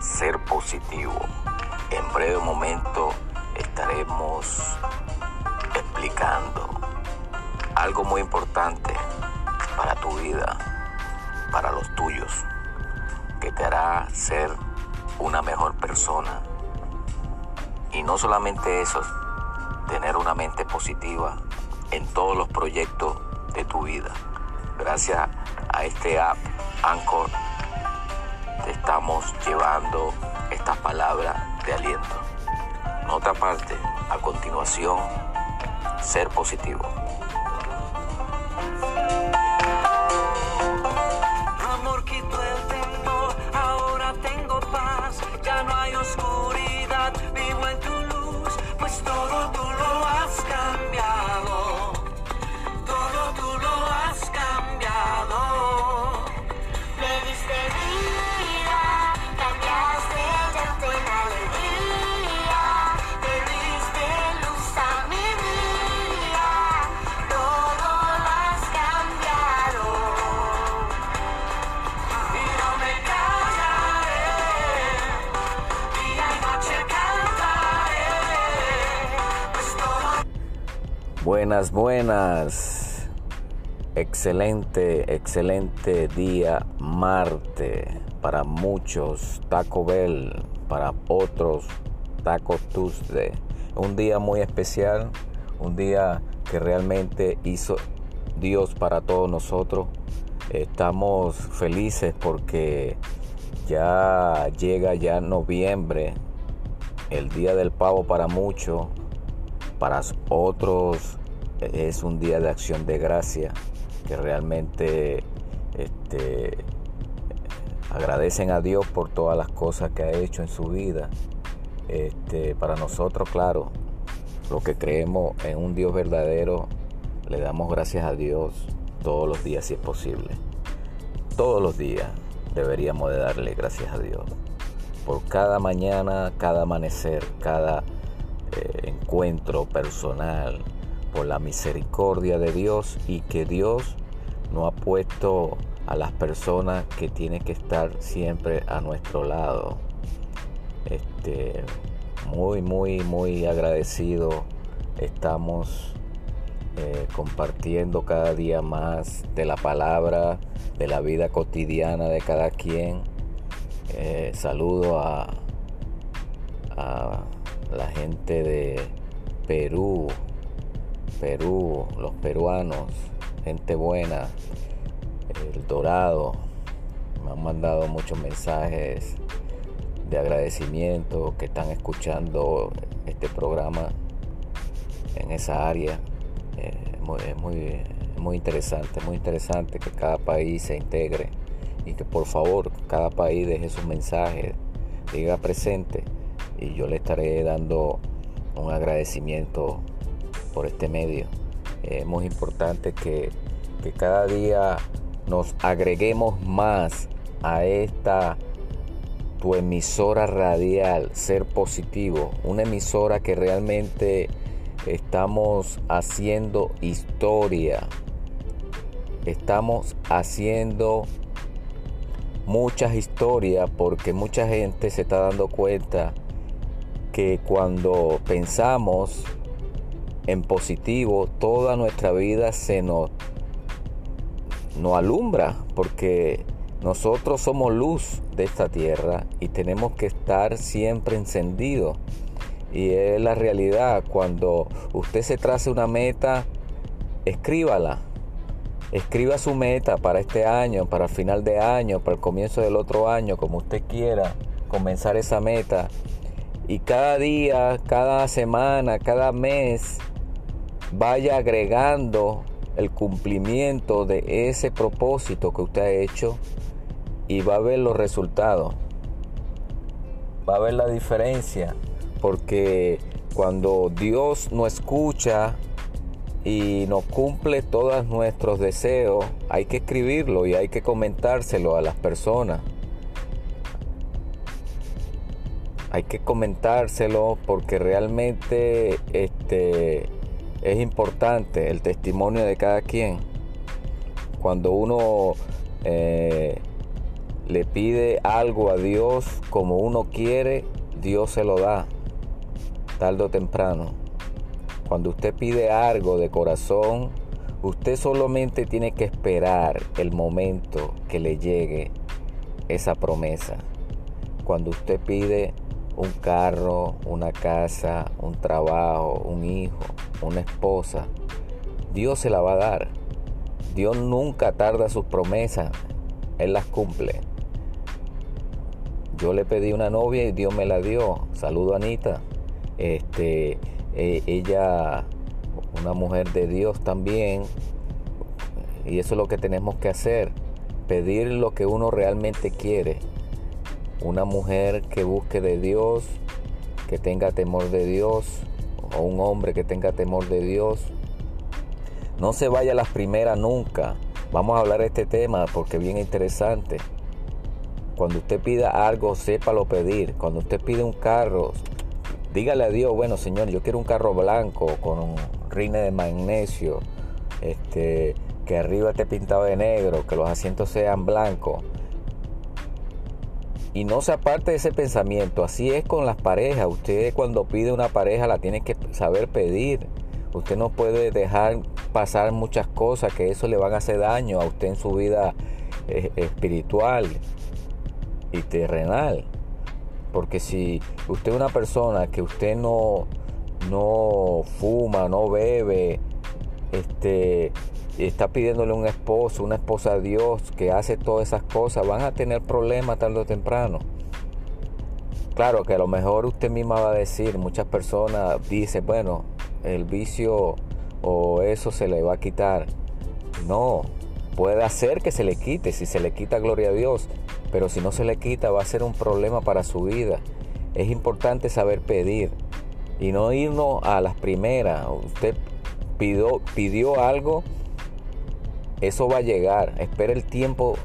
Ser Positivo. En breve momento estaremos explicando algo muy importante para tu vida, para los tuyos, que te hará ser una mejor persona. Y no solamente eso, tener una mente positiva en todos los proyectos de tu vida. Gracias a este app Anchor estamos llevando estas palabras de aliento. Nota parte, a continuación, ser positivo. Buenas, buenas. Excelente, excelente día Marte. Para muchos Taco Bell, para otros Taco Tuesday. Un día muy especial, un día que realmente hizo Dios para todos nosotros. Estamos felices porque ya llega ya noviembre, el día del pavo para muchos, para otros es un día de acción de gracia que realmente este, agradecen a Dios por todas las cosas que ha hecho en su vida. Este, para nosotros, claro, lo que creemos en un Dios verdadero, le damos gracias a Dios todos los días si es posible. Todos los días deberíamos de darle gracias a Dios. Por cada mañana, cada amanecer, cada eh, encuentro personal, por la misericordia de Dios y que Dios no ha puesto a las personas que tienen que estar siempre a nuestro lado. Este, muy, muy, muy agradecido. Estamos eh, compartiendo cada día más de la palabra, de la vida cotidiana de cada quien. Eh, saludo a, a la gente de Perú, Perú, los peruanos, gente buena, el Dorado, me han mandado muchos mensajes de agradecimiento que están escuchando este programa en esa área. Eh, muy, muy, muy interesante, muy interesante que cada país se integre y que por favor cada país deje sus mensajes, diga presente y yo le estaré dando un agradecimiento por este medio. Es muy importante que, que cada día nos agreguemos más a esta tu emisora radial, Ser Positivo, una emisora que realmente estamos haciendo historia, estamos haciendo muchas historias porque mucha gente se está dando cuenta que cuando pensamos en positivo, toda nuestra vida se nos, alumbra porque nosotros somos luz de esta tierra y tenemos que estar siempre encendidos. Y es la realidad, cuando usted se trace una meta, escríbala. Escriba su meta para este año, para el final de año, para el comienzo del otro año, como usted quiera comenzar esa meta. Y cada día, cada semana, cada mes, vaya agregando el cumplimiento de ese propósito que usted ha hecho y va a ver los resultados. Va a ver la diferencia. Porque cuando Dios nos escucha y nos cumple todos nuestros deseos, hay que escribirlo y hay que comentárselo a las personas. Hay que comentárselo porque realmente este, es importante el testimonio de cada quien. Cuando uno eh, le pide algo a Dios como uno quiere, Dios se lo da, tarde o temprano. Cuando usted pide algo de corazón, usted solamente tiene que esperar el momento que le llegue esa promesa. Cuando usted pide un carro, una casa, un trabajo, un hijo, una esposa, Dios se la va a dar. Dios nunca tarda sus promesas, Él las cumple. Yo le pedí una novia y Dios me la dio. Saludo a Anita. Este, eh, ella, una mujer de Dios también. Y eso es lo que tenemos que hacer. Pedir lo que uno realmente quiere. Una mujer que busque de Dios, que tenga temor de Dios, o un hombre que tenga temor de Dios. No se vaya a las primeras nunca. Vamos a hablar de este tema porque es bien interesante. Cuando usted pida algo, sépalo pedir. Cuando usted pide un carro, dígale a Dios, bueno Señor, yo quiero un carro blanco con un rine de magnesio, este, que arriba esté pintado de negro, que los asientos sean blancos. Y no se aparte de ese pensamiento. Así es con las parejas. Usted cuando pide una pareja la tiene que saber pedir. Usted no puede dejar pasar muchas cosas que eso le van a hacer daño a usted en su vida eh, espiritual y terrenal. Porque si usted es una persona que usted no, no fuma, no bebe, este, está pidiéndole un esposo, una esposa a Dios que hace todas esas cosas, van a tener problemas tarde o temprano. Claro que a lo mejor usted misma va a decir, muchas personas dicen, bueno, el vicio o eso se le va a quitar. No, puede hacer que se le quite, si se le quita, gloria a Dios, pero si no se le quita va a ser un problema para su vida. Es importante saber pedir y no irnos a las primeras. Usted pidió, pidió algo, eso va a llegar. Espera el tiempo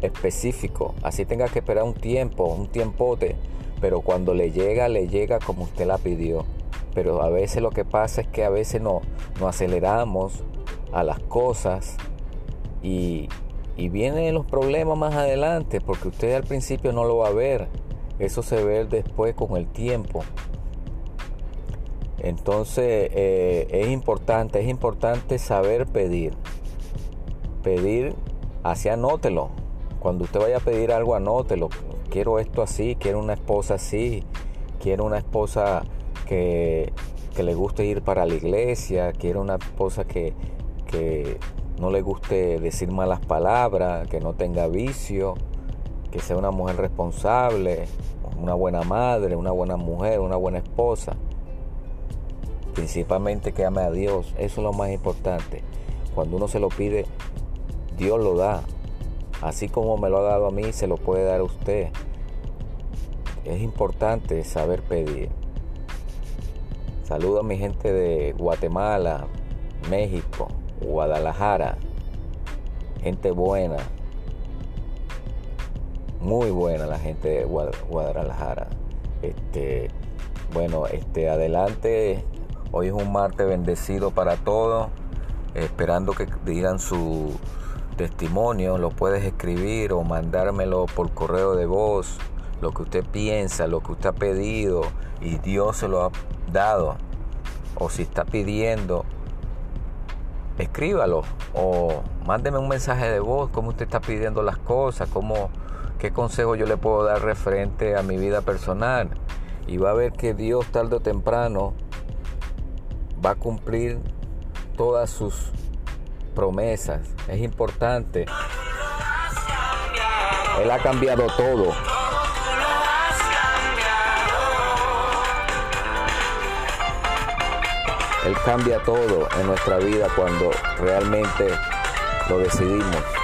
específico. Así tenga que esperar un tiempo, un tiempote. Pero cuando le llega, le llega como usted la pidió. Pero a veces lo que pasa es que a veces no, nos aceleramos a las cosas y, y vienen los problemas más adelante porque usted al principio no lo va a ver. Eso se ve después con el tiempo. Entonces eh, es importante, es importante saber pedir. Pedir, así anótelo. Cuando usted vaya a pedir algo, anótelo. Quiero esto así, quiero una esposa así, quiero una esposa que, que le guste ir para la iglesia, quiero una esposa que, que no le guste decir malas palabras, que no tenga vicio, que sea una mujer responsable, una buena madre, una buena mujer, una buena esposa. Principalmente que ame a Dios, eso es lo más importante. Cuando uno se lo pide, Dios lo da. Así como me lo ha dado a mí, se lo puede dar a usted. Es importante saber pedir. Saludo a mi gente de Guatemala, México, Guadalajara. Gente buena. Muy buena la gente de Guadalajara. Este, bueno, este adelante. Hoy es un martes bendecido para todos. Esperando que digan su testimonio. Lo puedes escribir o mandármelo por correo de voz. Lo que usted piensa, lo que usted ha pedido y Dios se lo ha dado. O si está pidiendo escríbalo o mándeme un mensaje de voz, cómo usted está pidiendo las cosas, cómo, qué consejo yo le puedo dar referente a mi vida personal. Y va a ver que Dios tarde o temprano va a cumplir todas sus promesas. Es importante. Él ha cambiado todo. Él cambia todo en nuestra vida cuando realmente lo decidimos.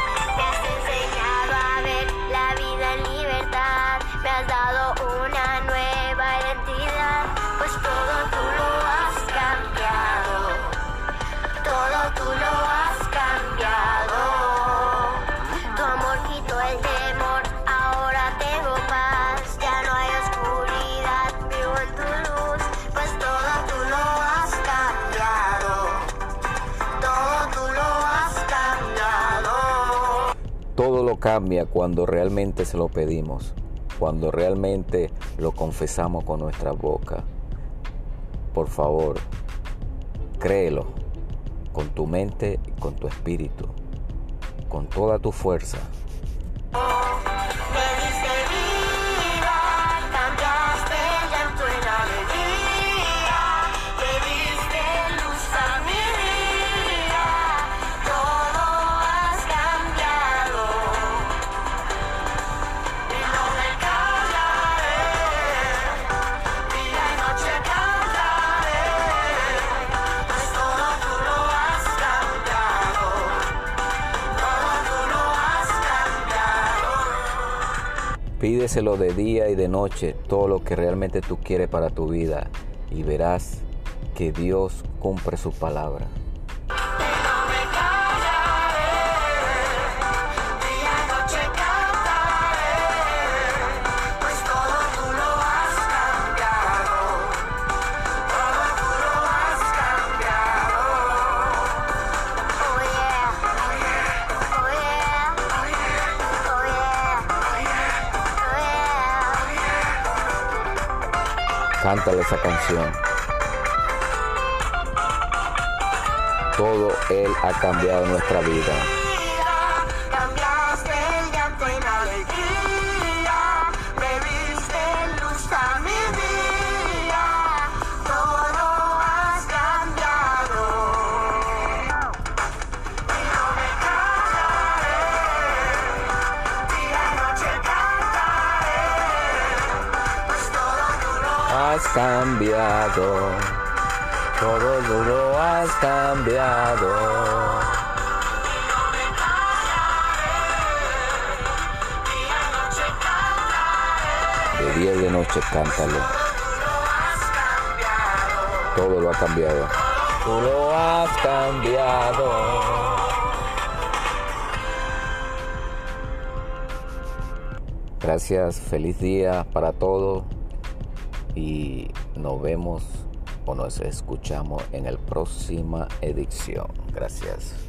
Cambia cuando realmente se lo pedimos, cuando realmente lo confesamos con nuestra boca. Por favor, créelo con tu mente con tu espíritu, con toda tu fuerza. Pídeselo de día y de noche, todo lo que realmente tú quieres para tu vida, y verás que Dios cumple su palabra. Cántale esa canción. Todo Él ha cambiado nuestra vida. Has cambiado. Todo lo has cambiado. De día y de noche cántalo. Todo lo ha cambiado. Tú lo has cambiado. Gracias, feliz día para todos y nos vemos o nos escuchamos en la próxima edición. Gracias.